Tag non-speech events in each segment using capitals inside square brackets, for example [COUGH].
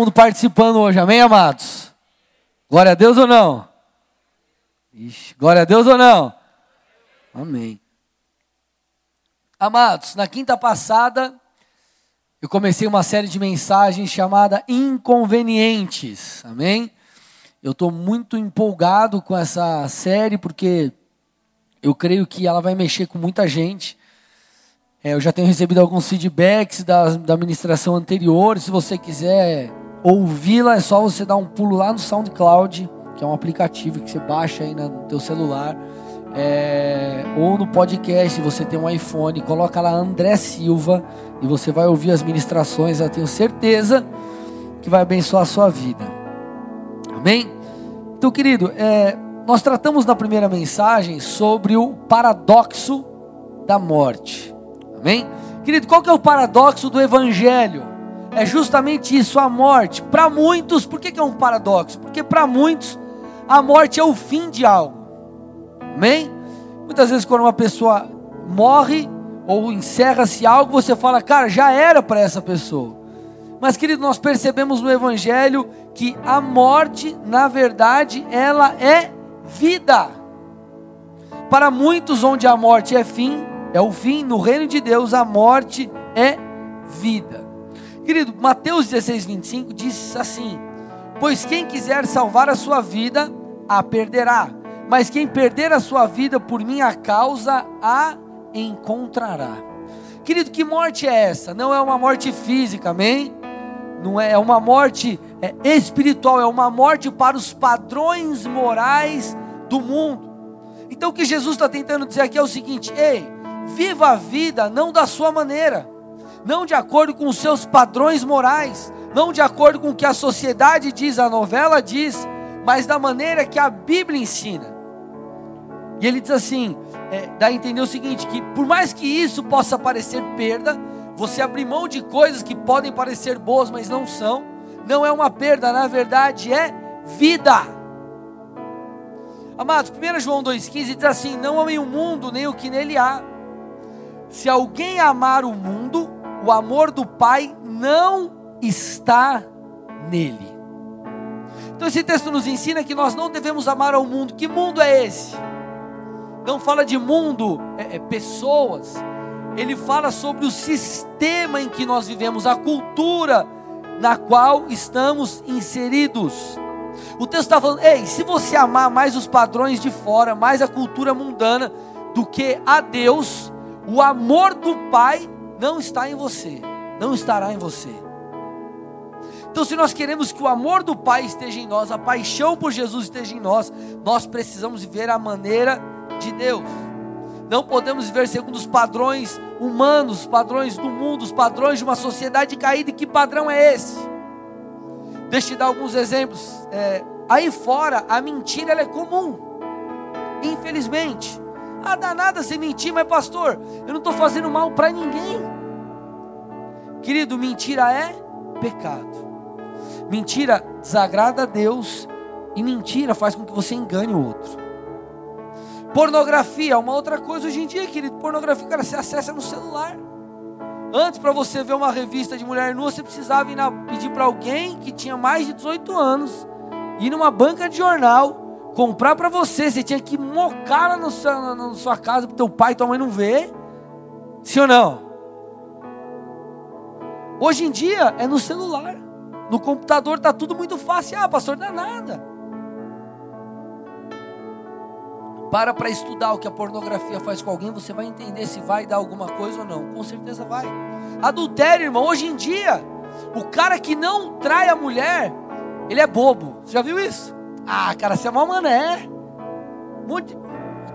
mundo participando hoje, amém, amados? Glória a Deus ou não? Ixi, glória a Deus ou não? Amém. Amados, na quinta passada, eu comecei uma série de mensagens chamada Inconvenientes, amém? Eu estou muito empolgado com essa série porque eu creio que ela vai mexer com muita gente. É, eu já tenho recebido alguns feedbacks da, da ministração anterior. Se você quiser ouvi-la, é só você dar um pulo lá no SoundCloud, que é um aplicativo que você baixa aí no teu celular. É, ou no podcast, você tem um iPhone, coloca lá André Silva e você vai ouvir as ministrações. Eu tenho certeza que vai abençoar a sua vida. Amém? Então, querido, é, nós tratamos na primeira mensagem sobre o paradoxo da morte. Amém? Querido, qual que é o paradoxo do Evangelho? É justamente isso, a morte. Para muitos, por que, que é um paradoxo? Porque para muitos, a morte é o fim de algo. Amém? Muitas vezes, quando uma pessoa morre ou encerra-se algo, você fala, cara, já era para essa pessoa. Mas, querido, nós percebemos no Evangelho que a morte, na verdade, ela é vida. Para muitos, onde a morte é fim, é o fim, no reino de Deus, a morte é vida. Querido, Mateus 16, 25 diz assim: Pois quem quiser salvar a sua vida, a perderá. Mas quem perder a sua vida por minha causa, a encontrará. Querido, que morte é essa? Não é uma morte física, amém? não é, é uma morte é, espiritual, é uma morte para os padrões morais do mundo. Então o que Jesus está tentando dizer aqui é o seguinte: ei, viva a vida não da sua maneira, não de acordo com os seus padrões morais, não de acordo com o que a sociedade diz, a novela diz, mas da maneira que a Bíblia ensina. E ele diz assim: é, dá a entender o seguinte: que por mais que isso possa parecer perda, você abrir mão de coisas que podem parecer boas, mas não são, não é uma perda, na verdade é vida. Amados, 1 João 2,15 diz assim: Não amem o mundo, nem o que nele há. Se alguém amar o mundo, o amor do Pai não está nele. Então esse texto nos ensina que nós não devemos amar ao mundo. Que mundo é esse? Não fala de mundo, é, é pessoas, ele fala sobre o sistema em que nós vivemos, a cultura na qual estamos inseridos. O texto está falando, ei, se você amar mais os padrões de fora, mais a cultura mundana do que a Deus, o amor do Pai não está em você, não estará em você. Então, se nós queremos que o amor do Pai esteja em nós, a paixão por Jesus esteja em nós, nós precisamos viver a maneira de Deus. Não podemos viver segundo os padrões humanos, os padrões do mundo, os padrões de uma sociedade caída. E que padrão é esse? Deixa eu te dar alguns exemplos. É, aí fora, a mentira é comum. Infelizmente. Ah, dá nada você mentir, mas pastor, eu não estou fazendo mal para ninguém. Querido, mentira é pecado. Mentira desagrada a Deus e mentira faz com que você engane o outro. Pornografia, uma outra coisa hoje em dia, querido. Pornografia, cara, você acessa no celular. Antes, para você ver uma revista de mulher nua, você precisava ir na, pedir para alguém que tinha mais de 18 anos, ir numa banca de jornal, comprar para você. Você tinha que mocar lá no seu, na sua casa para teu pai e tua mãe não ver. Sim ou não? Hoje em dia é no celular. No computador está tudo muito fácil. Ah, pastor, não é nada. Para para estudar o que a pornografia faz com alguém, você vai entender se vai dar alguma coisa ou não. Com certeza vai. Adultério, irmão, hoje em dia, o cara que não trai a mulher, ele é bobo. Você já viu isso? Ah, cara, você é uma mané.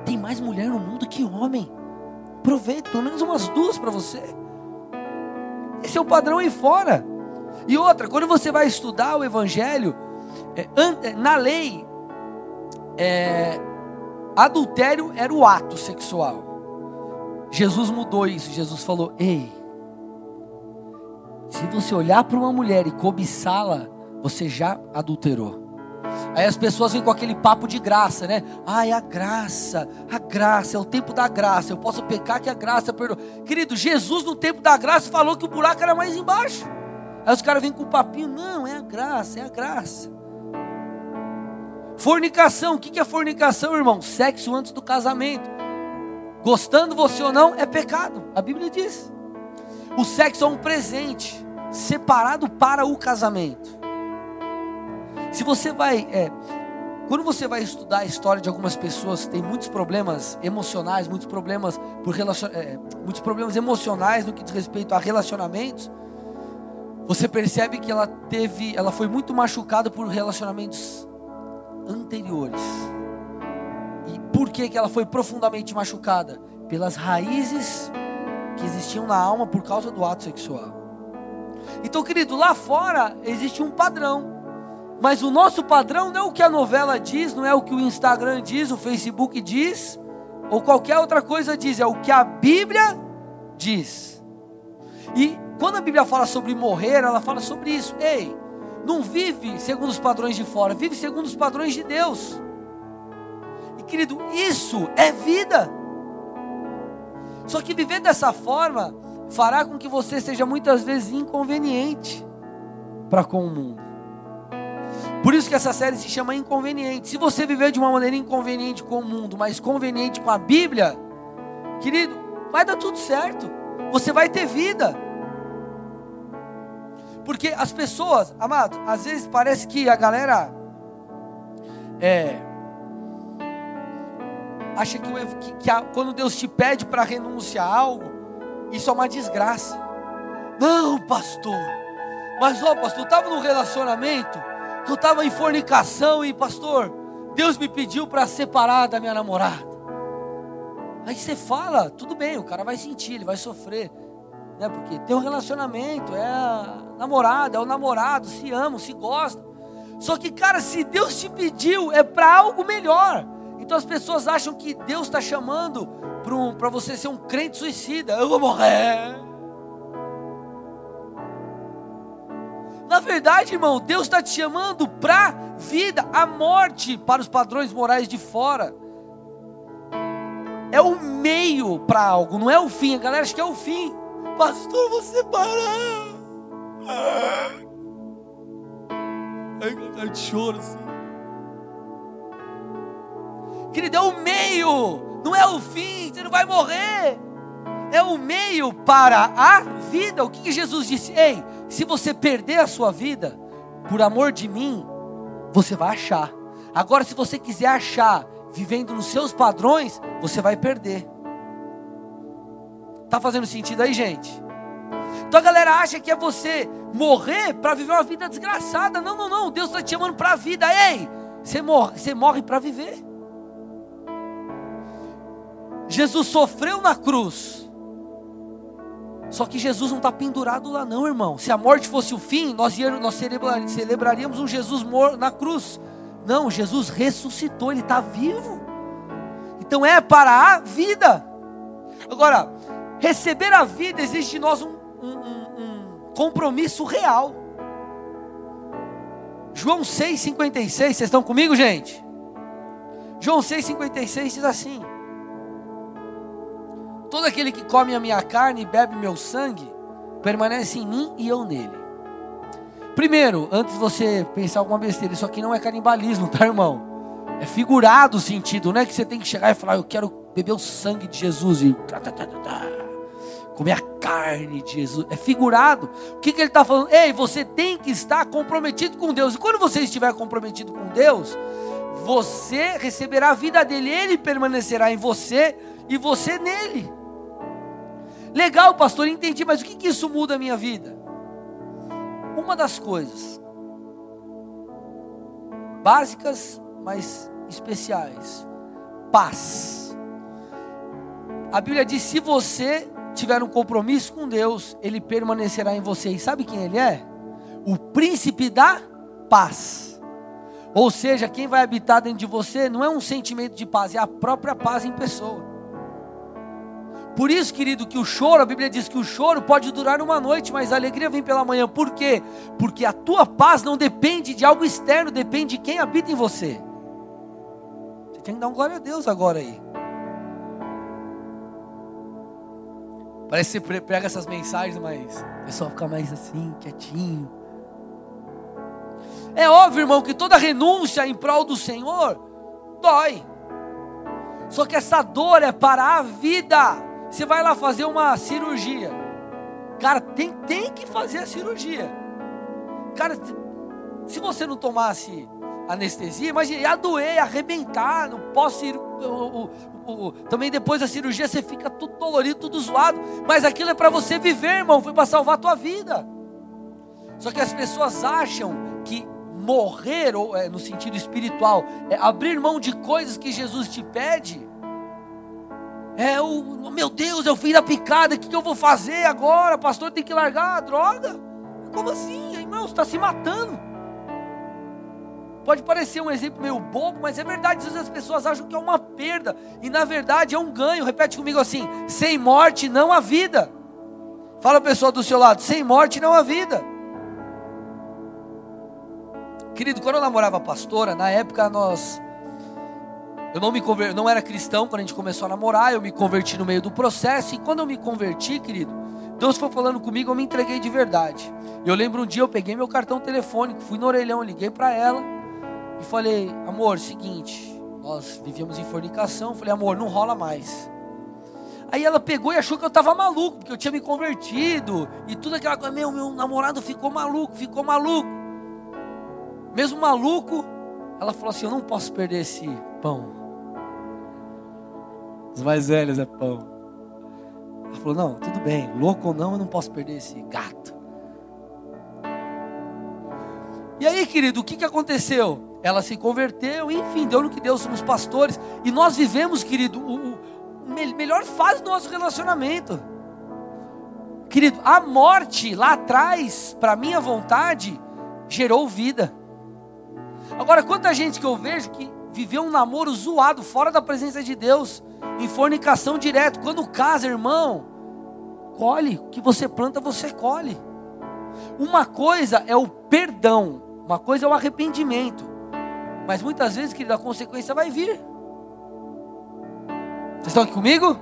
Tem mais mulher no mundo que homem. Aproveita, pelo menos umas duas para você. Esse é o padrão aí fora. E outra, quando você vai estudar o Evangelho, é, é na lei, é, Adultério era o ato sexual. Jesus mudou isso. Jesus falou: Ei, se você olhar para uma mulher e cobiçá-la, você já adulterou. Aí as pessoas vêm com aquele papo de graça, né? Ai, a graça, a graça, é o tempo da graça. Eu posso pecar que a graça perdoa. Querido, Jesus no tempo da graça falou que o buraco era mais embaixo. Aí os caras vêm com o papinho, não, é a graça, é a graça. Fornicação, o que é fornicação, irmão? Sexo antes do casamento. Gostando você ou não, é pecado. A Bíblia diz. O sexo é um presente separado para o casamento. Se você vai, é, quando você vai estudar a história de algumas pessoas que têm muitos problemas emocionais, muitos problemas por relacion, é, muitos problemas emocionais no que diz respeito a relacionamentos, você percebe que ela teve, ela foi muito machucada por relacionamentos anteriores. E por que que ela foi profundamente machucada? Pelas raízes que existiam na alma por causa do ato sexual. Então, querido, lá fora existe um padrão. Mas o nosso padrão não é o que a novela diz, não é o que o Instagram diz, o Facebook diz, ou qualquer outra coisa diz, é o que a Bíblia diz. E quando a Bíblia fala sobre morrer, ela fala sobre isso. Ei, não vive segundo os padrões de fora, vive segundo os padrões de Deus. E querido, isso é vida. Só que viver dessa forma fará com que você seja muitas vezes inconveniente para com o mundo. Por isso que essa série se chama Inconveniente. Se você viver de uma maneira inconveniente com o mundo, mas conveniente com a Bíblia, querido, vai dar tudo certo. Você vai ter vida. Porque as pessoas, amado, às vezes parece que a galera é, acha que, que, que a, quando Deus te pede para renunciar a algo, isso é uma desgraça. Não, pastor. Mas ó, pastor, eu estava num relacionamento, eu estava em fornicação e pastor, Deus me pediu para separar da minha namorada. Aí você fala, tudo bem, o cara vai sentir, ele vai sofrer, né? Porque tem um relacionamento, é a namorada, é o namorado, se amam, se gostam. Só que, cara, se Deus te pediu, é para algo melhor. Então as pessoas acham que Deus está chamando para um, você ser um crente suicida. Eu vou morrer. Na verdade, irmão, Deus está te chamando para vida, a morte para os padrões morais de fora. É o meio para algo, não é o fim. A galera acha que é o fim. Pastor, você parar. Ai, de choro assim. Querido, é o meio, não é o fim, você não vai morrer. É o meio para a vida. O que Jesus disse? Ei, se você perder a sua vida, por amor de mim, você vai achar. Agora, se você quiser achar, vivendo nos seus padrões, você vai perder. Tá fazendo sentido aí, gente? Então a galera acha que é você morrer para viver uma vida desgraçada. Não, não, não. Deus está te chamando para a vida. Ei, você morre, você morre para viver. Jesus sofreu na cruz. Só que Jesus não está pendurado lá, não, irmão. Se a morte fosse o fim, nós, íamos, nós celebraríamos um Jesus na cruz. Não, Jesus ressuscitou, ele está vivo. Então é para a vida. Agora, receber a vida exige de nós um, um, um, um compromisso real. João 6,56, vocês estão comigo, gente? João 6,56 diz assim: Todo aquele que come a minha carne e bebe meu sangue, permanece em mim e eu nele. Primeiro, antes de você pensar alguma besteira, isso aqui não é canibalismo, [LAUGHS] tá, irmão? É figurado o sentido, não é que você tem que chegar e falar, eu quero beber o sangue de Jesus e comer a carne de Jesus. É figurado. O que, que ele está falando? Ei, você tem que estar comprometido com Deus. E quando você estiver comprometido com Deus, você receberá a vida dele, ele permanecerá em você e você nele. Legal, pastor, entendi, mas o que, que isso muda a minha vida? Uma das coisas básicas, mas especiais: paz. A Bíblia diz: se você tiver um compromisso com Deus, Ele permanecerá em você. E sabe quem Ele é? O príncipe da paz. Ou seja, quem vai habitar dentro de você não é um sentimento de paz, é a própria paz em pessoa. Por isso, querido, que o choro, a Bíblia diz que o choro pode durar uma noite, mas a alegria vem pela manhã. Por quê? Porque a tua paz não depende de algo externo, depende de quem habita em você. Você tem que dar um glória a Deus agora aí. Parece que você prega essas mensagens, mas o pessoal fica mais assim, quietinho. É óbvio, irmão, que toda renúncia em prol do Senhor dói. Só que essa dor é para a vida. Você vai lá fazer uma cirurgia. Cara, tem, tem que fazer a cirurgia. Cara, se você não tomasse anestesia, imagina, ia doer, ia arrebentar, não posso ir. O, o, o, também depois da cirurgia você fica tudo dolorido, tudo zoado. Mas aquilo é para você viver, irmão, foi para salvar a tua vida. Só que as pessoas acham que morrer, ou, é, no sentido espiritual, é abrir mão de coisas que Jesus te pede. É o meu Deus, eu fui na picada, o que, que eu vou fazer agora? Pastor tem que largar a droga? Como assim, irmão? Está se matando. Pode parecer um exemplo meio bobo, mas é verdade. Às vezes as pessoas acham que é uma perda, e na verdade é um ganho. Repete comigo assim: sem morte não há vida. Fala a pessoa do seu lado: sem morte não há vida. Querido, quando eu namorava a pastora, na época nós. Eu não me conver... não era cristão quando a gente começou a namorar, eu me converti no meio do processo, e quando eu me converti, querido, Deus foi falando comigo, eu me entreguei de verdade. Eu lembro um dia eu peguei meu cartão telefônico, fui no orelhão, liguei para ela e falei: "Amor, seguinte, nós vivíamos em fornicação". Falei: "Amor, não rola mais". Aí ela pegou e achou que eu estava maluco, porque eu tinha me convertido e tudo aquela coisa, meu, meu namorado ficou maluco, ficou maluco. Mesmo maluco, ela falou assim: Eu não posso perder esse pão. Os mais velhos é pão. Ela falou: Não, tudo bem, louco ou não, eu não posso perder esse gato. E aí, querido, o que, que aconteceu? Ela se converteu, enfim, deu no que deu, somos pastores. E nós vivemos, querido, o, o melhor fase do nosso relacionamento. Querido, a morte lá atrás, para minha vontade, gerou vida. Agora, quanta gente que eu vejo que viveu um namoro zoado, fora da presença de Deus, em fornicação direto. Quando casa, irmão, colhe. O que você planta, você colhe. Uma coisa é o perdão, uma coisa é o arrependimento. Mas muitas vezes, querido, a consequência vai vir. Vocês estão aqui comigo?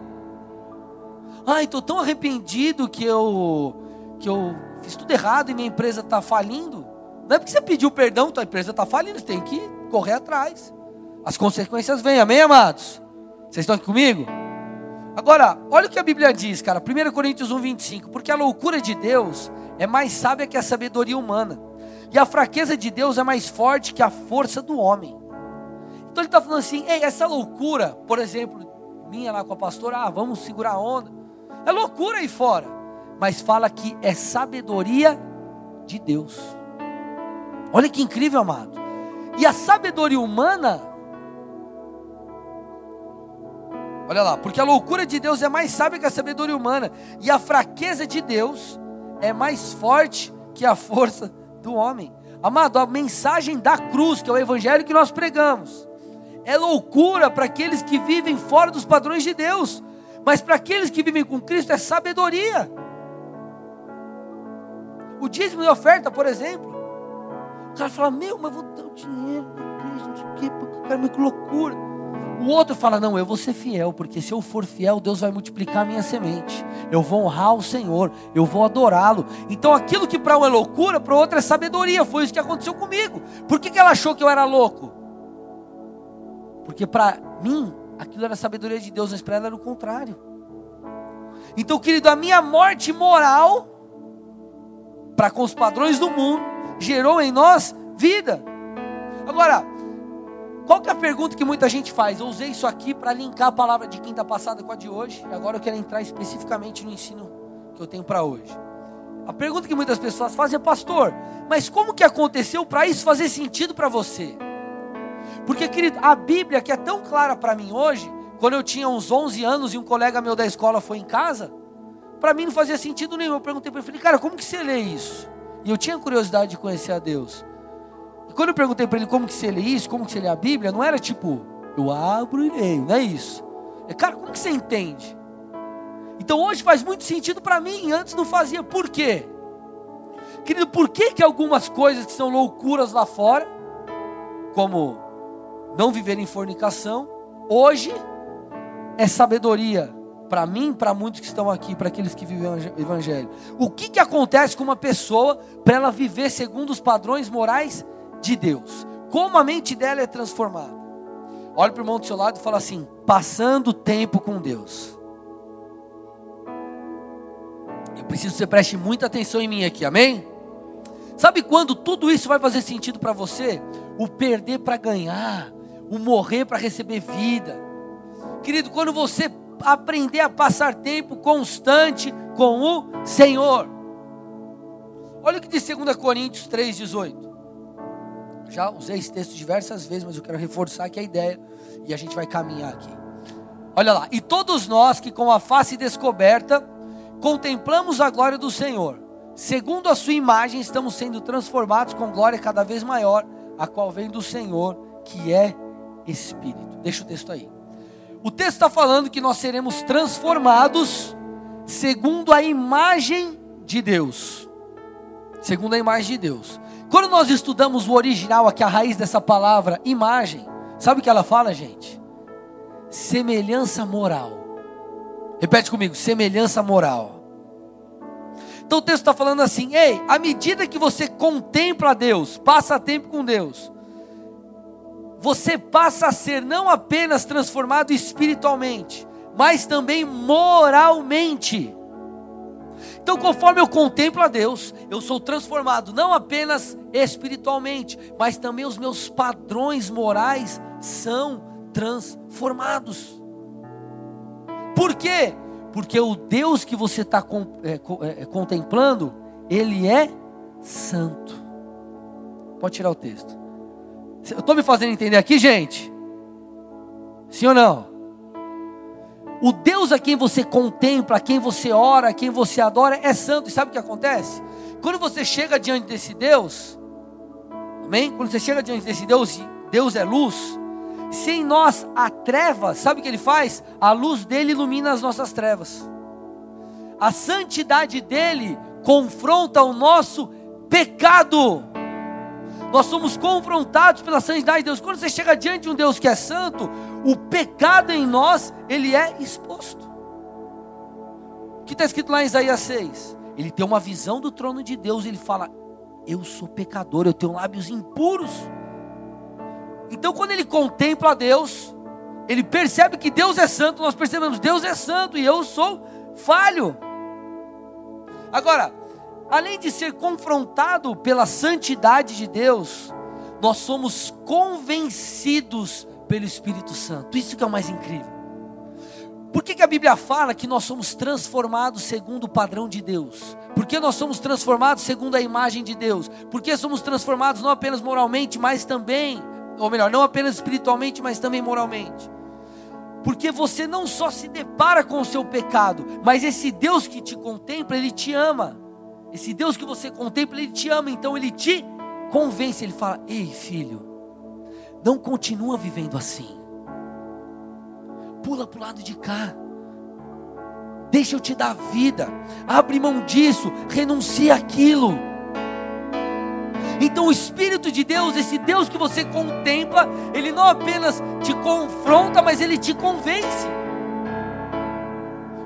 Ai, estou tão arrependido que eu que eu fiz tudo errado e minha empresa está falindo. Não é porque você pediu perdão, tua empresa está falindo, você tem que correr atrás. As consequências vêm, amém, amados? Vocês estão aqui comigo? Agora, olha o que a Bíblia diz, cara, 1 Coríntios 1, 25. Porque a loucura de Deus é mais sábia que a sabedoria humana, e a fraqueza de Deus é mais forte que a força do homem. Então ele está falando assim: ei, essa loucura, por exemplo, minha lá com a pastora, ah, vamos segurar a onda, é loucura aí fora, mas fala que é sabedoria de Deus. Olha que incrível, amado. E a sabedoria humana, olha lá, porque a loucura de Deus é mais sábia que a sabedoria humana, e a fraqueza de Deus é mais forte que a força do homem. Amado, a mensagem da cruz, que é o evangelho que nós pregamos, é loucura para aqueles que vivem fora dos padrões de Deus, mas para aqueles que vivem com Cristo é sabedoria. O dízimo e oferta, por exemplo, o cara fala, meu, mas vou dar o dinheiro na igreja, não sei o porque, cara, que loucura. O outro fala, não, eu vou ser fiel, porque se eu for fiel, Deus vai multiplicar a minha semente. Eu vou honrar o Senhor, eu vou adorá-lo. Então aquilo que para um é loucura, para outro é sabedoria. Foi isso que aconteceu comigo. Por que, que ela achou que eu era louco? Porque para mim, aquilo era sabedoria de Deus, mas para ela era o contrário. Então, querido, a minha morte moral, para com os padrões do mundo, gerou em nós vida. Agora, qual que é a pergunta que muita gente faz? Eu usei isso aqui para linkar a palavra de quinta passada com a de hoje, e agora eu quero entrar especificamente no ensino que eu tenho para hoje. A pergunta que muitas pessoas fazem é, pastor, mas como que aconteceu para isso fazer sentido para você? Porque, querido, a Bíblia que é tão clara para mim hoje, quando eu tinha uns 11 anos e um colega meu da escola foi em casa, para mim não fazia sentido nenhum. Eu perguntei para ele, cara, como que você lê isso? E eu tinha curiosidade de conhecer a Deus. E quando eu perguntei para ele como que você lê isso, como que você lê a Bíblia, não era tipo, eu abro e leio, não é isso. É, cara, como que você entende? Então hoje faz muito sentido para mim, antes não fazia. Por quê? Querido, por que, que algumas coisas que são loucuras lá fora, como não viver em fornicação, hoje é sabedoria para mim, para muitos que estão aqui, para aqueles que vivem o evangelho. O que, que acontece com uma pessoa para ela viver segundo os padrões morais de Deus? Como a mente dela é transformada? Olha para o irmão do seu lado e fala assim: passando tempo com Deus. Eu preciso que você preste muita atenção em mim aqui, amém? Sabe quando tudo isso vai fazer sentido para você? O perder para ganhar, o morrer para receber vida. Querido, quando você aprender a passar tempo constante com o Senhor. Olha o que diz 2 Coríntios 3,18. Já usei esse texto diversas vezes, mas eu quero reforçar aqui a ideia e a gente vai caminhar aqui. Olha lá, e todos nós que com a face descoberta contemplamos a glória do Senhor, segundo a sua imagem estamos sendo transformados com glória cada vez maior, a qual vem do Senhor, que é Espírito. Deixa o texto aí. O texto está falando que nós seremos transformados segundo a imagem de Deus. Segundo a imagem de Deus. Quando nós estudamos o original, aqui a raiz dessa palavra, imagem, sabe o que ela fala, gente? Semelhança moral. Repete comigo, semelhança moral. Então o texto está falando assim: ei, à medida que você contempla Deus, passa tempo com Deus, você passa a ser não apenas transformado espiritualmente, mas também moralmente. Então, conforme eu contemplo a Deus, eu sou transformado não apenas espiritualmente, mas também os meus padrões morais são transformados. Por quê? Porque o Deus que você está é, é, contemplando, Ele é santo. Pode tirar o texto. Eu estou me fazendo entender aqui, gente? Sim ou não? O Deus a quem você contempla, a quem você ora, a quem você adora é santo. E sabe o que acontece? Quando você chega diante desse Deus, amém? Quando você chega diante desse Deus, Deus é luz. Se em nós há trevas, sabe o que ele faz? A luz dele ilumina as nossas trevas. A santidade dele confronta o nosso pecado nós somos confrontados pela santidade de Deus. Quando você chega diante de um Deus que é santo, o pecado em nós, ele é exposto. O que está escrito lá em Isaías 6? Ele tem uma visão do trono de Deus, ele fala: Eu sou pecador, eu tenho lábios impuros. Então, quando ele contempla Deus, ele percebe que Deus é santo, nós percebemos, Deus é santo e eu sou falho. Agora, além de ser confrontado pela santidade de Deus, nós somos convencidos pelo Espírito Santo. Isso que é o mais incrível. Por que, que a Bíblia fala que nós somos transformados segundo o padrão de Deus? Porque nós somos transformados segundo a imagem de Deus? Porque somos transformados não apenas moralmente, mas também, ou melhor, não apenas espiritualmente, mas também moralmente. Porque você não só se depara com o seu pecado, mas esse Deus que te contempla, ele te ama. Esse Deus que você contempla, Ele te ama, então Ele te convence. Ele fala: Ei, filho, não continua vivendo assim. Pula para o lado de cá. Deixa eu te dar vida. Abre mão disso. Renuncia aquilo. Então o Espírito de Deus, esse Deus que você contempla, ele não apenas te confronta, mas ele te convence.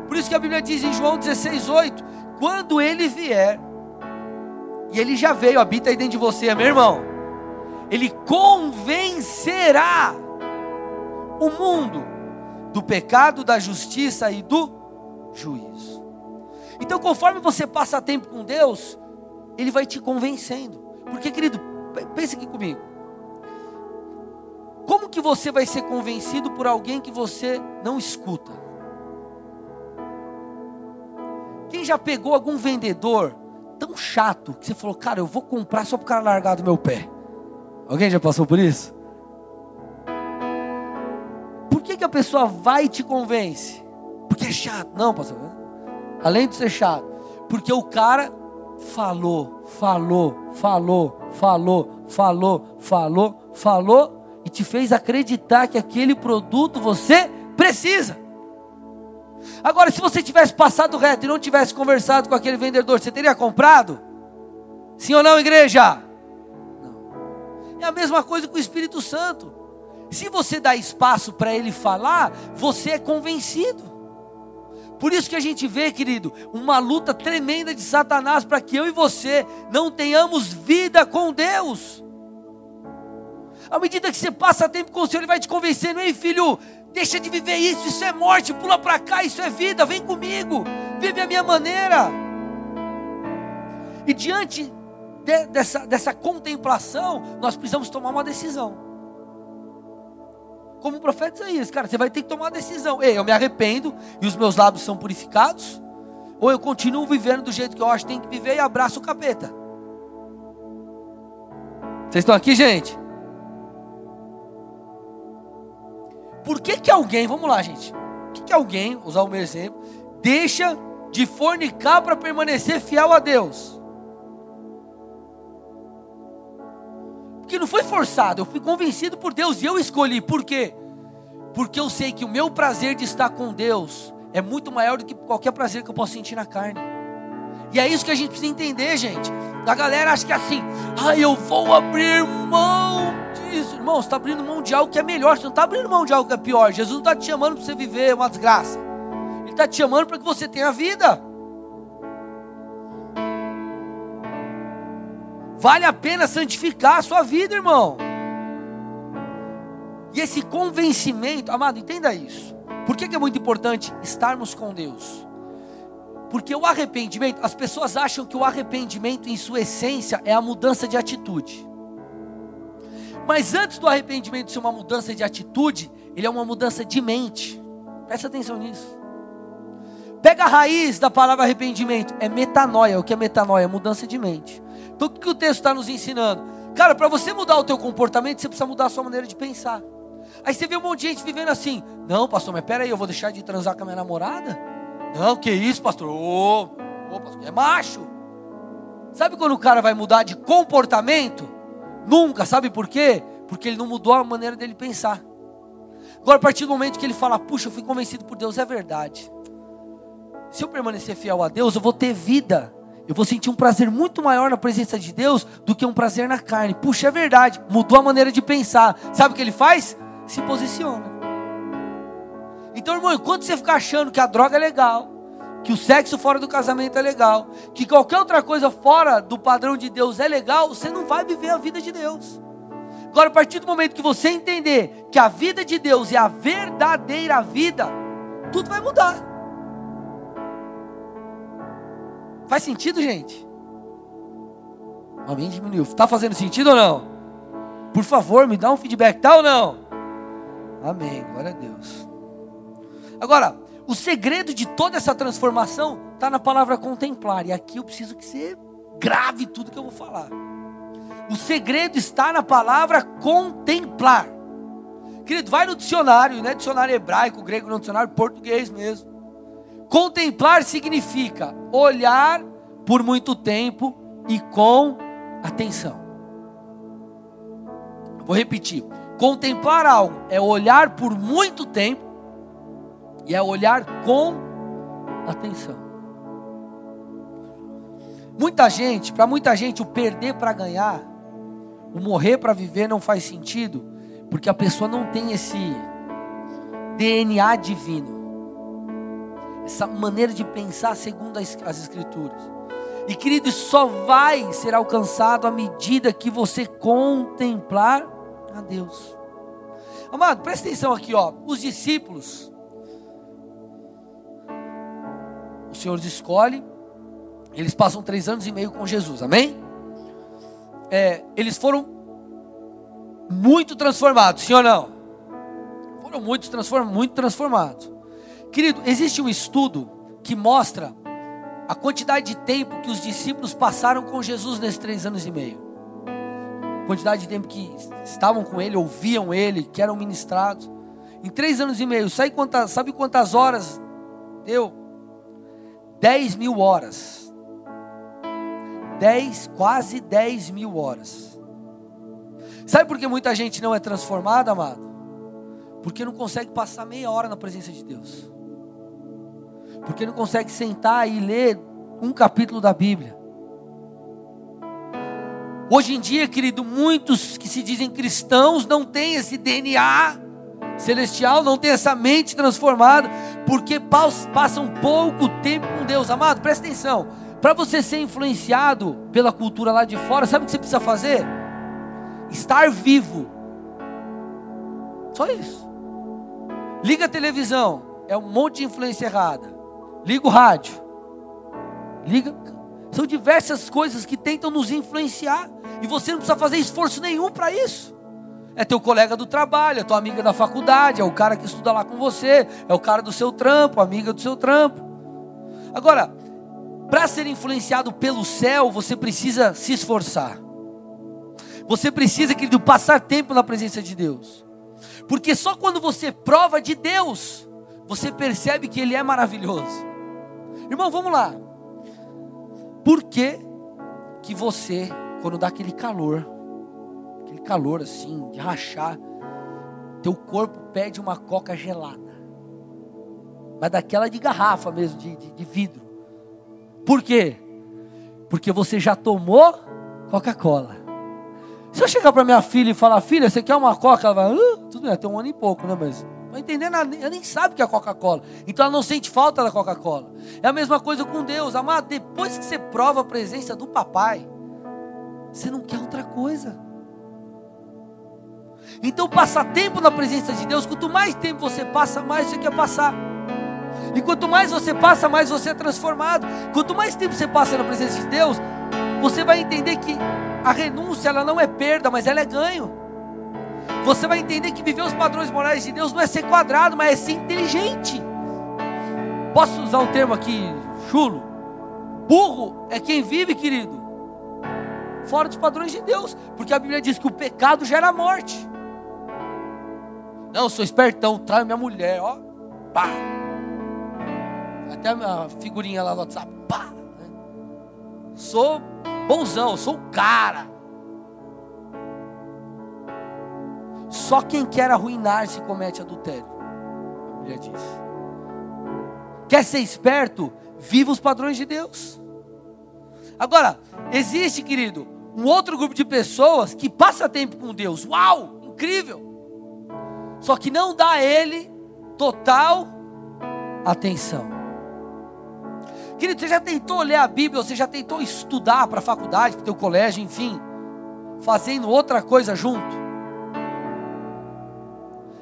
Por isso que a Bíblia diz em João 16:8, quando ele vier, e ele já veio, habita aí dentro de você, meu irmão. Ele convencerá o mundo do pecado, da justiça e do juízo. Então, conforme você passa tempo com Deus, Ele vai te convencendo. Porque, querido, pense aqui comigo. Como que você vai ser convencido por alguém que você não escuta? Quem já pegou algum vendedor tão chato que você falou, cara, eu vou comprar só para o cara largar do meu pé? Alguém já passou por isso? Por que, que a pessoa vai e te convence? Porque é chato. Não, pastor. Além de ser chato. Porque o cara falou, falou, falou, falou, falou, falou, falou e te fez acreditar que aquele produto você precisa. Agora, se você tivesse passado reto e não tivesse conversado com aquele vendedor, você teria comprado? Sim ou não, igreja? Não. É a mesma coisa com o Espírito Santo. Se você dá espaço para ele falar, você é convencido. Por isso que a gente vê, querido, uma luta tremenda de Satanás para que eu e você não tenhamos vida com Deus. À medida que você passa tempo com o Senhor, Ele vai te convencendo, ei filho, deixa de viver isso, isso é morte, pula para cá, isso é vida, vem comigo, vive a minha maneira. E diante de, dessa, dessa contemplação, nós precisamos tomar uma decisão como o profeta Isaías, cara, você vai ter que tomar uma decisão. Ei, eu me arrependo e os meus lábios são purificados, ou eu continuo vivendo do jeito que eu acho que tem que viver e abraço o capeta. Vocês estão aqui, gente? Por que que alguém, vamos lá, gente. Por que que alguém, usar o meu exemplo, deixa de fornicar para permanecer fiel a Deus? Porque não foi forçado, eu fui convencido por Deus e eu escolhi. Por quê? Porque eu sei que o meu prazer de estar com Deus é muito maior do que qualquer prazer que eu possa sentir na carne. E é isso que a gente precisa entender, gente. A galera acha que é assim, ah, eu vou abrir mão disso. Irmão, você está abrindo mão de algo que é melhor, você não está abrindo mão de algo que é pior. Jesus não está te chamando para você viver uma desgraça. Ele está te chamando para que você tenha vida. Vale a pena santificar a sua vida, irmão. E esse convencimento, amado, entenda isso. Por que, que é muito importante estarmos com Deus? Porque o arrependimento, as pessoas acham que o arrependimento, em sua essência, é a mudança de atitude. Mas antes do arrependimento ser uma mudança de atitude, ele é uma mudança de mente. Presta atenção nisso. Pega a raiz da palavra arrependimento, é metanoia. O que é metanoia? Mudança de mente. Então o que o texto está nos ensinando? Cara, para você mudar o teu comportamento, você precisa mudar a sua maneira de pensar. Aí você vê um monte de gente vivendo assim. Não, pastor, mas peraí, eu vou deixar de transar com a minha namorada? Não, que isso, pastor? Ô, ô pastor, é macho. Sabe quando o cara vai mudar de comportamento? Nunca, sabe por quê? Porque ele não mudou a maneira dele pensar. Agora, a partir do momento que ele fala, puxa, eu fui convencido por Deus, é verdade. Se eu permanecer fiel a Deus, eu vou ter vida. Eu vou sentir um prazer muito maior na presença de Deus do que um prazer na carne. Puxa, é verdade. Mudou a maneira de pensar. Sabe o que ele faz? Se posiciona. Então, irmão, enquanto você ficar achando que a droga é legal, que o sexo fora do casamento é legal, que qualquer outra coisa fora do padrão de Deus é legal, você não vai viver a vida de Deus. Agora, a partir do momento que você entender que a vida de Deus é a verdadeira vida, tudo vai mudar. Faz sentido, gente? O amém diminuiu. Está fazendo sentido ou não? Por favor, me dá um feedback, tá ou não? Amém, glória a Deus. Agora, o segredo de toda essa transformação está na palavra contemplar. E aqui eu preciso que você grave tudo que eu vou falar. O segredo está na palavra contemplar. Querido, vai no dicionário, não é dicionário hebraico, grego, não dicionário português mesmo. Contemplar significa olhar por muito tempo e com atenção. Vou repetir. Contemplar algo é olhar por muito tempo e é olhar com atenção. Muita gente, para muita gente, o perder para ganhar, o morrer para viver não faz sentido, porque a pessoa não tem esse DNA divino essa maneira de pensar segundo as, as Escrituras. E querido, só vai ser alcançado à medida que você contemplar a Deus. Amado, presta atenção aqui, ó. Os discípulos, o Senhor os escolhe, eles passam três anos e meio com Jesus, amém? É, eles foram muito transformados, sim ou não? Foram muito, transform, muito transformados. Querido, existe um estudo que mostra a quantidade de tempo que os discípulos passaram com Jesus nesses três anos e meio. quantidade de tempo que estavam com ele, ouviam ele, que eram ministrados. Em três anos e meio, sabe quantas, sabe quantas horas deu? Dez mil horas. Dez, quase dez mil horas. Sabe por que muita gente não é transformada, amado? Porque não consegue passar meia hora na presença de Deus porque não consegue sentar e ler um capítulo da Bíblia. Hoje em dia, querido, muitos que se dizem cristãos não têm esse DNA celestial, não têm essa mente transformada, porque passam pouco tempo com Deus. Amado, presta atenção. Para você ser influenciado pela cultura lá de fora, sabe o que você precisa fazer? Estar vivo. Só isso. Liga a televisão, é um monte de influência errada. Liga o rádio. Liga. São diversas coisas que tentam nos influenciar. E você não precisa fazer esforço nenhum para isso. É teu colega do trabalho, é tua amiga da faculdade, é o cara que estuda lá com você, é o cara do seu trampo, amiga do seu trampo. Agora, para ser influenciado pelo céu, você precisa se esforçar. Você precisa, querido, passar tempo na presença de Deus. Porque só quando você prova de Deus, você percebe que Ele é maravilhoso. Irmão, vamos lá. Por que, que você, quando dá aquele calor, aquele calor assim, de rachar, teu corpo pede uma coca gelada? Mas daquela de garrafa mesmo, de, de, de vidro. Por quê? Porque você já tomou Coca-Cola. Se eu chegar para minha filha e falar, filha, você quer uma Coca? Ela vai, tudo bem, tem um ano e pouco, né? Mas não entender nada, ela nem sabe o que é Coca-Cola. Então ela não sente falta da Coca-Cola. É a mesma coisa com Deus, amado. Depois que você prova a presença do papai, você não quer outra coisa. Então passa tempo na presença de Deus. Quanto mais tempo você passa, mais você quer passar. E quanto mais você passa, mais você é transformado. Quanto mais tempo você passa na presença de Deus, você vai entender que a renúncia ela não é perda, mas ela é ganho. Você vai entender que viver os padrões morais de Deus não é ser quadrado, mas é ser inteligente. Posso usar um termo aqui chulo? Burro é quem vive, querido, fora dos padrões de Deus, porque a Bíblia diz que o pecado gera morte. Não, eu sou espertão, traio minha mulher, ó, pá, até a minha figurinha lá no WhatsApp. Pá, né? Sou bonzão, sou o cara. Só quem quer arruinar-se comete adultério. A Bíblia diz. Quer ser esperto? Viva os padrões de Deus. Agora, existe, querido, um outro grupo de pessoas que passa tempo com Deus. Uau, incrível. Só que não dá a ele total atenção. Querido, você já tentou ler a Bíblia, você já tentou estudar para a faculdade, para o teu colégio, enfim, fazendo outra coisa junto?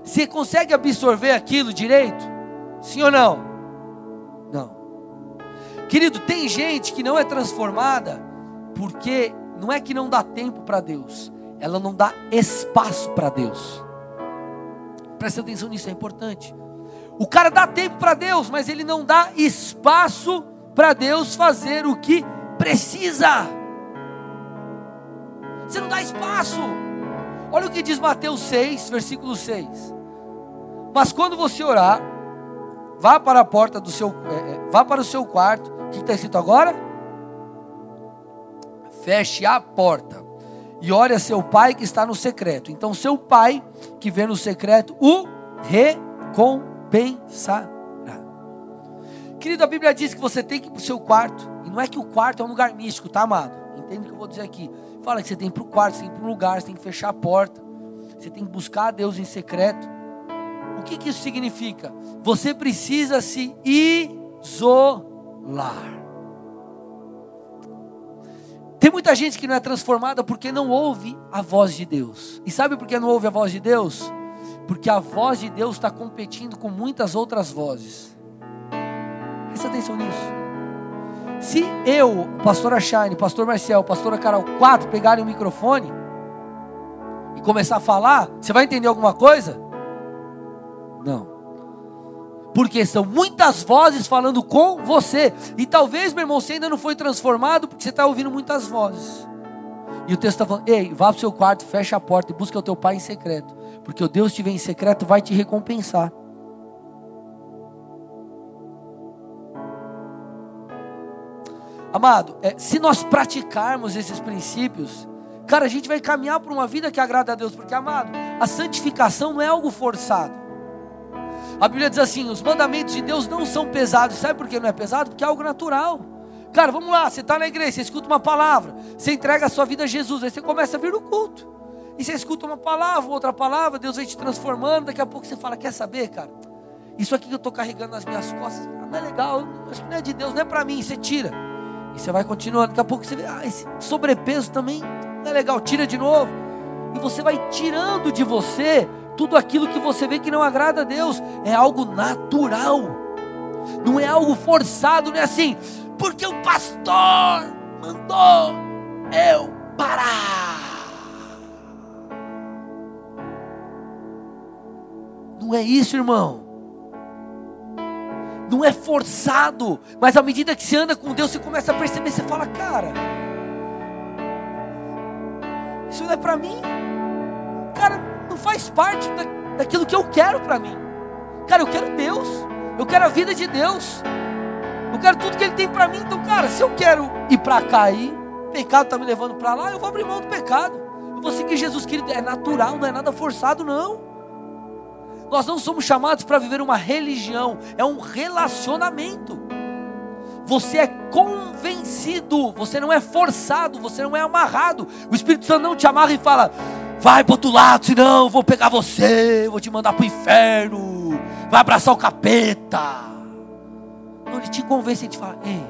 Você consegue absorver aquilo direito? Sim ou não? Não. Querido, tem gente que não é transformada porque não é que não dá tempo para Deus, ela não dá espaço para Deus. Presta atenção nisso, é importante. O cara dá tempo para Deus, mas ele não dá espaço para Deus fazer o que precisa. Você não dá espaço. Olha o que diz Mateus 6, versículo 6. Mas quando você orar, vá para a porta do seu, é, é vá para o seu quarto. O que está escrito agora? Feche a porta e ore a seu pai que está no secreto. Então seu pai que vê no secreto o recompensará. Querido, a Bíblia diz que você tem que ir para o seu quarto. E não é que o quarto é um lugar místico, tá, amado? Entende o que eu vou dizer aqui? Fala que você tem que ir para o quarto, você tem que ir para um lugar, você tem que fechar a porta. Você tem que buscar a Deus em secreto. O que, que isso significa? Você precisa se isolar. Tem muita gente que não é transformada porque não ouve a voz de Deus. E sabe por que não ouve a voz de Deus? Porque a voz de Deus está competindo com muitas outras vozes. Presta atenção nisso. Se eu, pastora Shine, pastor Marcel, pastora Carol, quatro pegarem o microfone e começar a falar, você vai entender alguma coisa? Não. Porque são muitas vozes falando com você. E talvez, meu irmão, você ainda não foi transformado porque você está ouvindo muitas vozes. E o texto está falando: ei, vá para o seu quarto, fecha a porta e busca o teu pai em secreto. Porque o Deus que vem em secreto vai te recompensar. Amado, é, se nós praticarmos esses princípios, cara, a gente vai caminhar por uma vida que agrada a Deus, porque, amado, a santificação não é algo forçado. A Bíblia diz assim: os mandamentos de Deus não são pesados. Sabe por que não é pesado? Porque é algo natural. Cara, vamos lá, você está na igreja, você escuta uma palavra, você entrega a sua vida a Jesus, aí você começa a vir no culto. E você escuta uma palavra, outra palavra, Deus vai te transformando, daqui a pouco você fala, quer saber, cara? Isso aqui que eu estou carregando nas minhas costas não é legal, acho que não é de Deus, não é para mim, você tira. E você vai continuando, daqui a pouco você vê, ah, esse sobrepeso também não é legal, tira de novo. E você vai tirando de você tudo aquilo que você vê que não agrada a Deus, é algo natural, não é algo forçado, não é assim, porque o pastor mandou eu parar. Não é isso, irmão. Não é forçado, mas à medida que você anda com Deus, você começa a perceber, você fala, cara, isso não é para mim. Não faz parte da, daquilo que eu quero para mim. Cara, eu quero Deus. Eu quero a vida de Deus. Eu quero tudo que Ele tem para mim. Então, cara, se eu quero ir para cá aí, pecado está me levando para lá, eu vou abrir mão do pecado. Eu vou seguir Jesus, querido. É natural, não é nada forçado, não. Nós não somos chamados para viver uma religião, é um relacionamento. Você é convencido, você não é forçado, você não é amarrado. O Espírito Santo não te amarra e fala: vai para outro lado, senão eu vou pegar você, vou te mandar para o inferno, vai abraçar o capeta. Não, ele te convence e te fala: ei,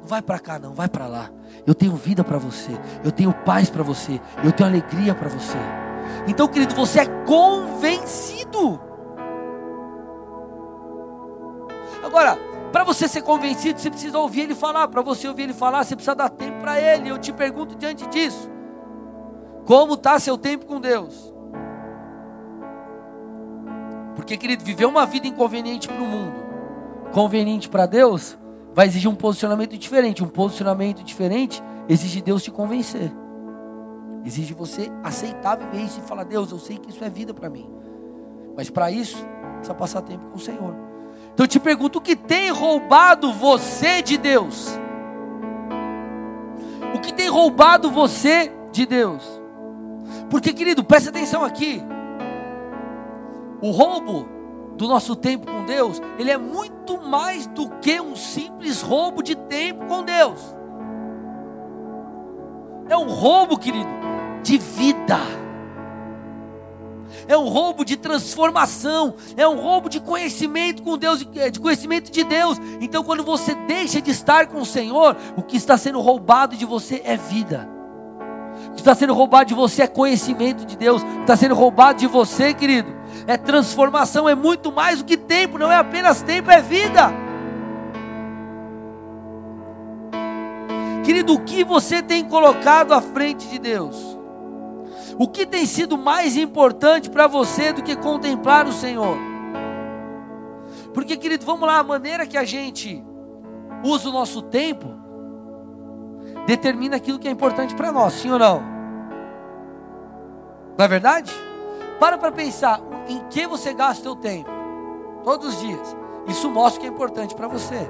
não vai para cá, não, vai para lá. Eu tenho vida para você, eu tenho paz para você, eu tenho alegria para você. Então, querido, você é convencido. Agora, para você ser convencido, você precisa ouvir ele falar. Para você ouvir ele falar, você precisa dar tempo para ele. Eu te pergunto diante disso: como está seu tempo com Deus? Porque, querido, viver uma vida inconveniente para o mundo, conveniente para Deus, vai exigir um posicionamento diferente. Um posicionamento diferente exige Deus te convencer. Exige você aceitar viver isso e falar: Deus, eu sei que isso é vida para mim. Mas para isso, precisa passar tempo com o Senhor. Então eu te pergunto: o que tem roubado você de Deus? O que tem roubado você de Deus? Porque, querido, preste atenção aqui. O roubo do nosso tempo com Deus, ele é muito mais do que um simples roubo de tempo com Deus. É um roubo, querido, de vida. É um roubo de transformação, é um roubo de conhecimento com Deus, de conhecimento de Deus. Então, quando você deixa de estar com o Senhor, o que está sendo roubado de você é vida. O que está sendo roubado de você é conhecimento de Deus. O que está sendo roubado de você, querido, é transformação, é muito mais do que tempo, não é apenas tempo, é vida. Querido, o que você tem colocado à frente de Deus? O que tem sido mais importante para você do que contemplar o Senhor? Porque, querido, vamos lá, a maneira que a gente usa o nosso tempo determina aquilo que é importante para nós, sim ou não? Não é verdade? Para para pensar em que você gasta o seu tempo todos os dias. Isso mostra o que é importante para você.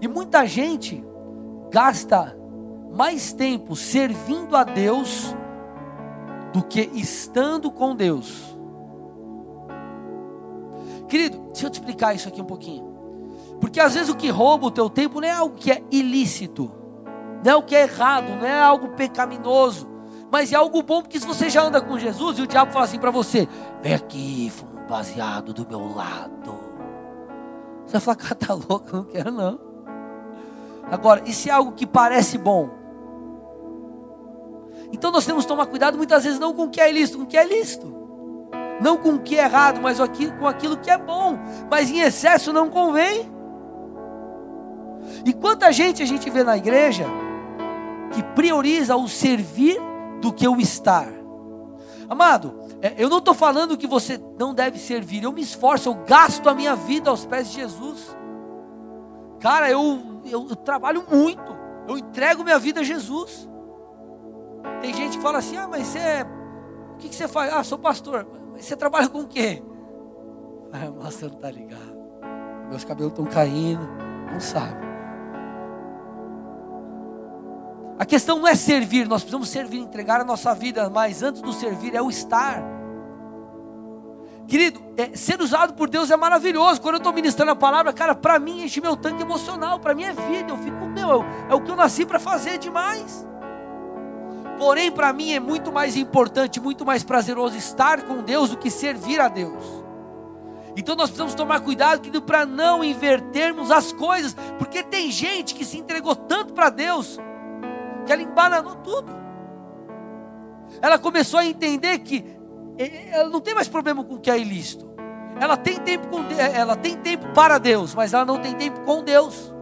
E muita gente gasta mais tempo servindo a Deus do que estando com Deus. Querido, deixa eu te explicar isso aqui um pouquinho. Porque às vezes o que rouba o teu tempo não é algo que é ilícito, não é o que é errado, não é algo pecaminoso, mas é algo bom porque se você já anda com Jesus e o diabo fala assim para você: vem aqui, fuma um baseado do meu lado. Você vai falar, cara, tá louco, não quero não. Agora, e se é algo que parece bom? Então nós temos que tomar cuidado muitas vezes não com o que é ilícito, com o que é lícito. Não com o que é errado, mas com aquilo que é bom. Mas em excesso não convém. E quanta gente a gente vê na igreja que prioriza o servir do que o estar. Amado, é, eu não estou falando que você não deve servir. Eu me esforço, eu gasto a minha vida aos pés de Jesus. Cara, eu, eu, eu trabalho muito. Eu entrego minha vida a Jesus. Tem gente que fala assim: ah, mas você. O que, que você faz? Ah, sou pastor. Mas você trabalha com o quê? [LAUGHS] Ah, você não está ligado. Meus cabelos estão caindo. Não sabe. A questão não é servir, nós precisamos servir, entregar a nossa vida, mas antes do servir é o estar. Querido, é, ser usado por Deus é maravilhoso. Quando eu estou ministrando a palavra, cara, para mim enche meu tanque emocional, para mim é vida. Eu fico, meu, é o que eu nasci para fazer demais. Porém, para mim é muito mais importante, muito mais prazeroso estar com Deus do que servir a Deus. Então nós precisamos tomar cuidado para não invertermos as coisas, porque tem gente que se entregou tanto para Deus que ela embananou tudo. Ela começou a entender que ela não tem mais problema com o que é ilícito. Ela tem tempo com ela tem tempo para Deus, mas ela não tem tempo com Deus.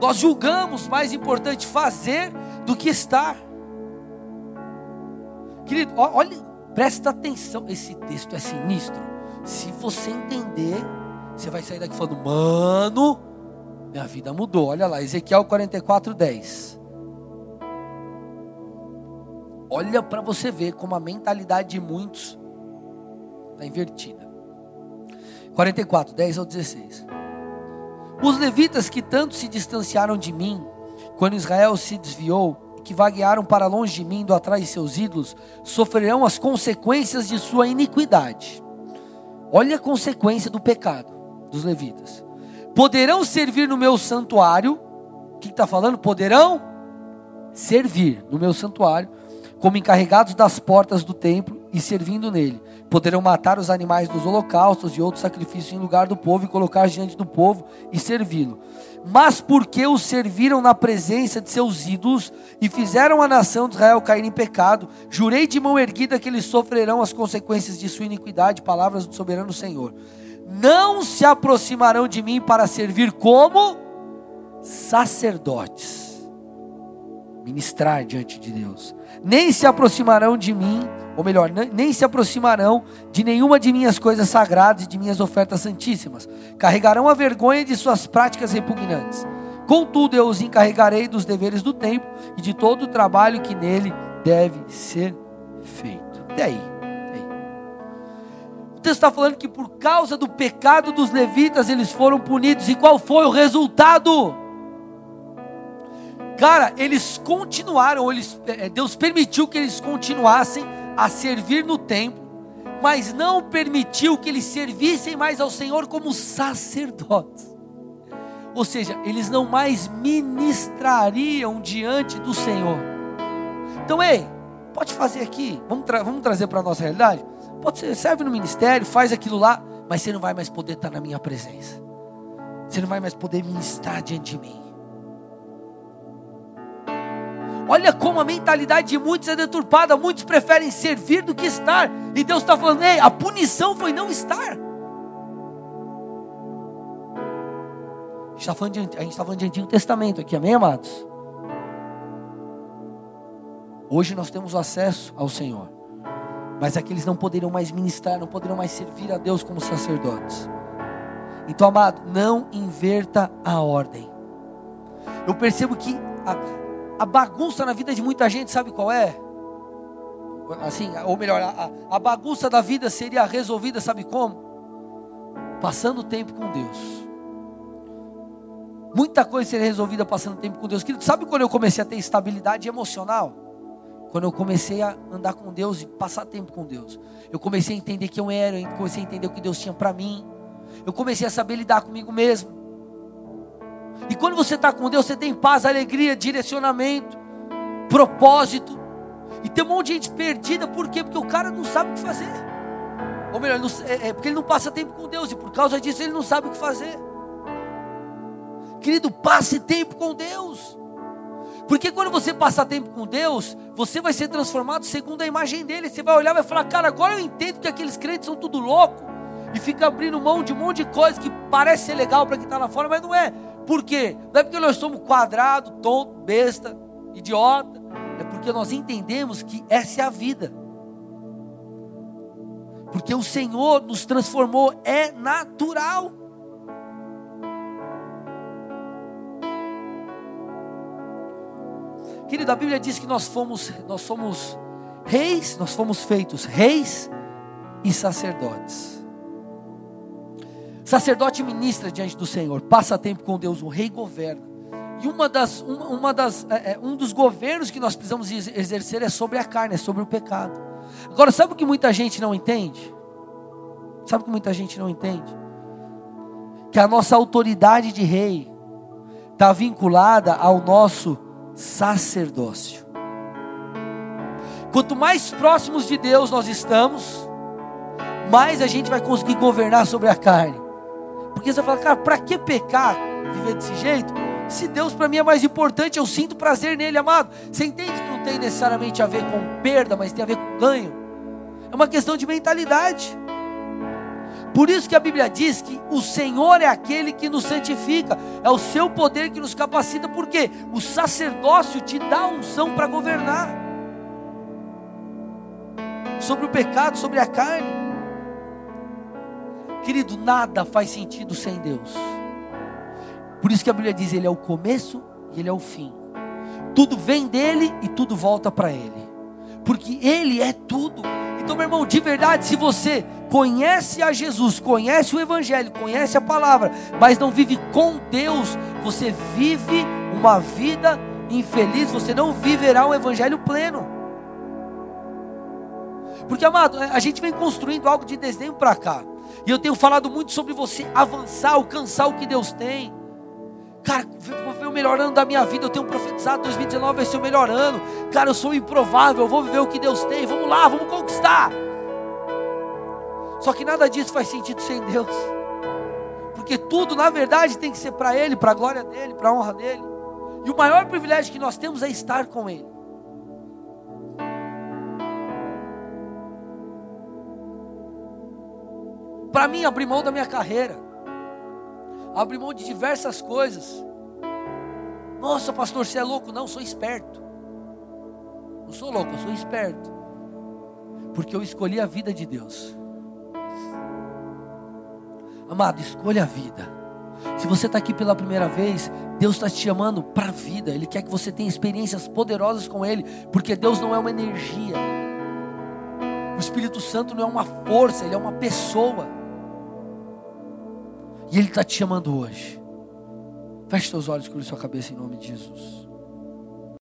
Nós julgamos mais importante fazer do que estar. Querido, olha, presta atenção. Esse texto é sinistro. Se você entender, você vai sair daqui falando, mano, minha vida mudou. Olha lá, Ezequiel 44, 10. Olha para você ver como a mentalidade de muitos está invertida. 44, 10 ao 16. Os levitas que tanto se distanciaram de mim, quando Israel se desviou, que vaguearam para longe de mim, indo atrás de seus ídolos, sofrerão as consequências de sua iniquidade. Olha a consequência do pecado dos levitas. Poderão servir no meu santuário. O que está falando? Poderão servir no meu santuário, como encarregados das portas do templo e servindo nele. Poderão matar os animais dos holocaustos e outros sacrifícios em lugar do povo e colocar diante do povo e servi-lo. Mas porque os serviram na presença de seus ídolos e fizeram a nação de Israel cair em pecado, jurei de mão erguida que eles sofrerão as consequências de sua iniquidade, palavras do soberano Senhor. Não se aproximarão de mim para servir como sacerdotes, ministrar diante de Deus. Nem se aproximarão de mim ou melhor, nem se aproximarão de nenhuma de minhas coisas sagradas e de minhas ofertas santíssimas. Carregarão a vergonha de suas práticas repugnantes. Contudo, eu os encarregarei dos deveres do templo e de todo o trabalho que nele deve ser feito. E aí? Texto está falando que por causa do pecado dos levitas eles foram punidos. E qual foi o resultado? Cara, eles continuaram, eles, é, Deus permitiu que eles continuassem a servir no templo, mas não permitiu que eles servissem mais ao Senhor como sacerdotes. Ou seja, eles não mais ministrariam diante do Senhor. Então, ei, pode fazer aqui, vamos, tra vamos trazer para a nossa realidade? Pode ser, serve no ministério, faz aquilo lá, mas você não vai mais poder estar na minha presença. Você não vai mais poder ministrar diante de mim. Olha como a mentalidade de muitos é deturpada. Muitos preferem servir do que estar. E Deus está falando: ei, a punição foi não estar. A gente está falando, de, tá falando de Antigo Testamento aqui, amém, amados? Hoje nós temos acesso ao Senhor. Mas aqueles não poderiam mais ministrar, não poderiam mais servir a Deus como sacerdotes. Então, amado, não inverta a ordem. Eu percebo que a, a bagunça na vida de muita gente, sabe qual é? Assim, ou melhor, a, a bagunça da vida seria resolvida, sabe como? Passando tempo com Deus. Muita coisa seria resolvida passando tempo com Deus. Querido, sabe quando eu comecei a ter estabilidade emocional? Quando eu comecei a andar com Deus e passar tempo com Deus. Eu comecei a entender quem eu era, eu comecei a entender o que Deus tinha para mim. Eu comecei a saber lidar comigo mesmo. E quando você está com Deus, você tem paz, alegria, direcionamento, propósito. E tem um monte de gente perdida, por quê? Porque o cara não sabe o que fazer. Ou melhor, não, é, é porque ele não passa tempo com Deus, e por causa disso ele não sabe o que fazer. Querido, passe tempo com Deus. Porque quando você passar tempo com Deus, você vai ser transformado segundo a imagem dele. Você vai olhar e vai falar, cara, agora eu entendo que aqueles crentes são tudo louco. E fica abrindo mão de um monte de coisa que parece ser legal para quem está lá fora, mas não é. Por quê? Não é porque nós somos quadrado, tonto, besta, idiota. É porque nós entendemos que essa é a vida. Porque o Senhor nos transformou, é natural. Querido, a Bíblia diz que nós fomos, nós somos reis, nós fomos feitos reis e sacerdotes. Sacerdote ministra diante do Senhor, passa tempo com Deus, o rei governa. E uma das, uma, uma das, é, é, um dos governos que nós precisamos exercer é sobre a carne, é sobre o pecado. Agora, sabe o que muita gente não entende? Sabe o que muita gente não entende? Que a nossa autoridade de rei está vinculada ao nosso sacerdócio. Quanto mais próximos de Deus nós estamos, mais a gente vai conseguir governar sobre a carne. Porque você fala, cara, para que pecar, viver desse jeito? Se Deus para mim é mais importante, eu sinto prazer nele, amado. Você entende que não tem necessariamente a ver com perda, mas tem a ver com ganho? É uma questão de mentalidade. Por isso que a Bíblia diz que o Senhor é aquele que nos santifica, é o seu poder que nos capacita, porque o sacerdócio te dá unção para governar sobre o pecado, sobre a carne. Querido, nada faz sentido sem Deus. Por isso que a Bíblia diz: Ele é o começo e Ele é o fim. Tudo vem dele e tudo volta para Ele, porque Ele é tudo. Então, meu irmão, de verdade, se você conhece a Jesus, conhece o Evangelho, conhece a palavra, mas não vive com Deus, você vive uma vida infeliz, você não viverá um Evangelho pleno. Porque, amado, a gente vem construindo algo de desenho para cá. E eu tenho falado muito sobre você avançar, alcançar o que Deus tem. Cara, ver o melhor ano da minha vida. Eu tenho profetizado 2019 vai ser o melhor ano. Cara, eu sou improvável. Eu vou viver o que Deus tem. Vamos lá, vamos conquistar. Só que nada disso faz sentido sem Deus. Porque tudo, na verdade, tem que ser para Ele, para a glória dEle, para a honra dEle. E o maior privilégio que nós temos é estar com Ele. Para mim, abrir mão da minha carreira, abrir mão de diversas coisas. Nossa, pastor, você é louco? Não, sou esperto. Não sou louco, eu sou esperto. Porque eu escolhi a vida de Deus. Amado, escolha a vida. Se você está aqui pela primeira vez, Deus está te chamando para a vida. Ele quer que você tenha experiências poderosas com Ele, porque Deus não é uma energia. O Espírito Santo não é uma força, Ele é uma pessoa. E Ele está te chamando hoje. Feche seus olhos, cure sua cabeça em nome de Jesus.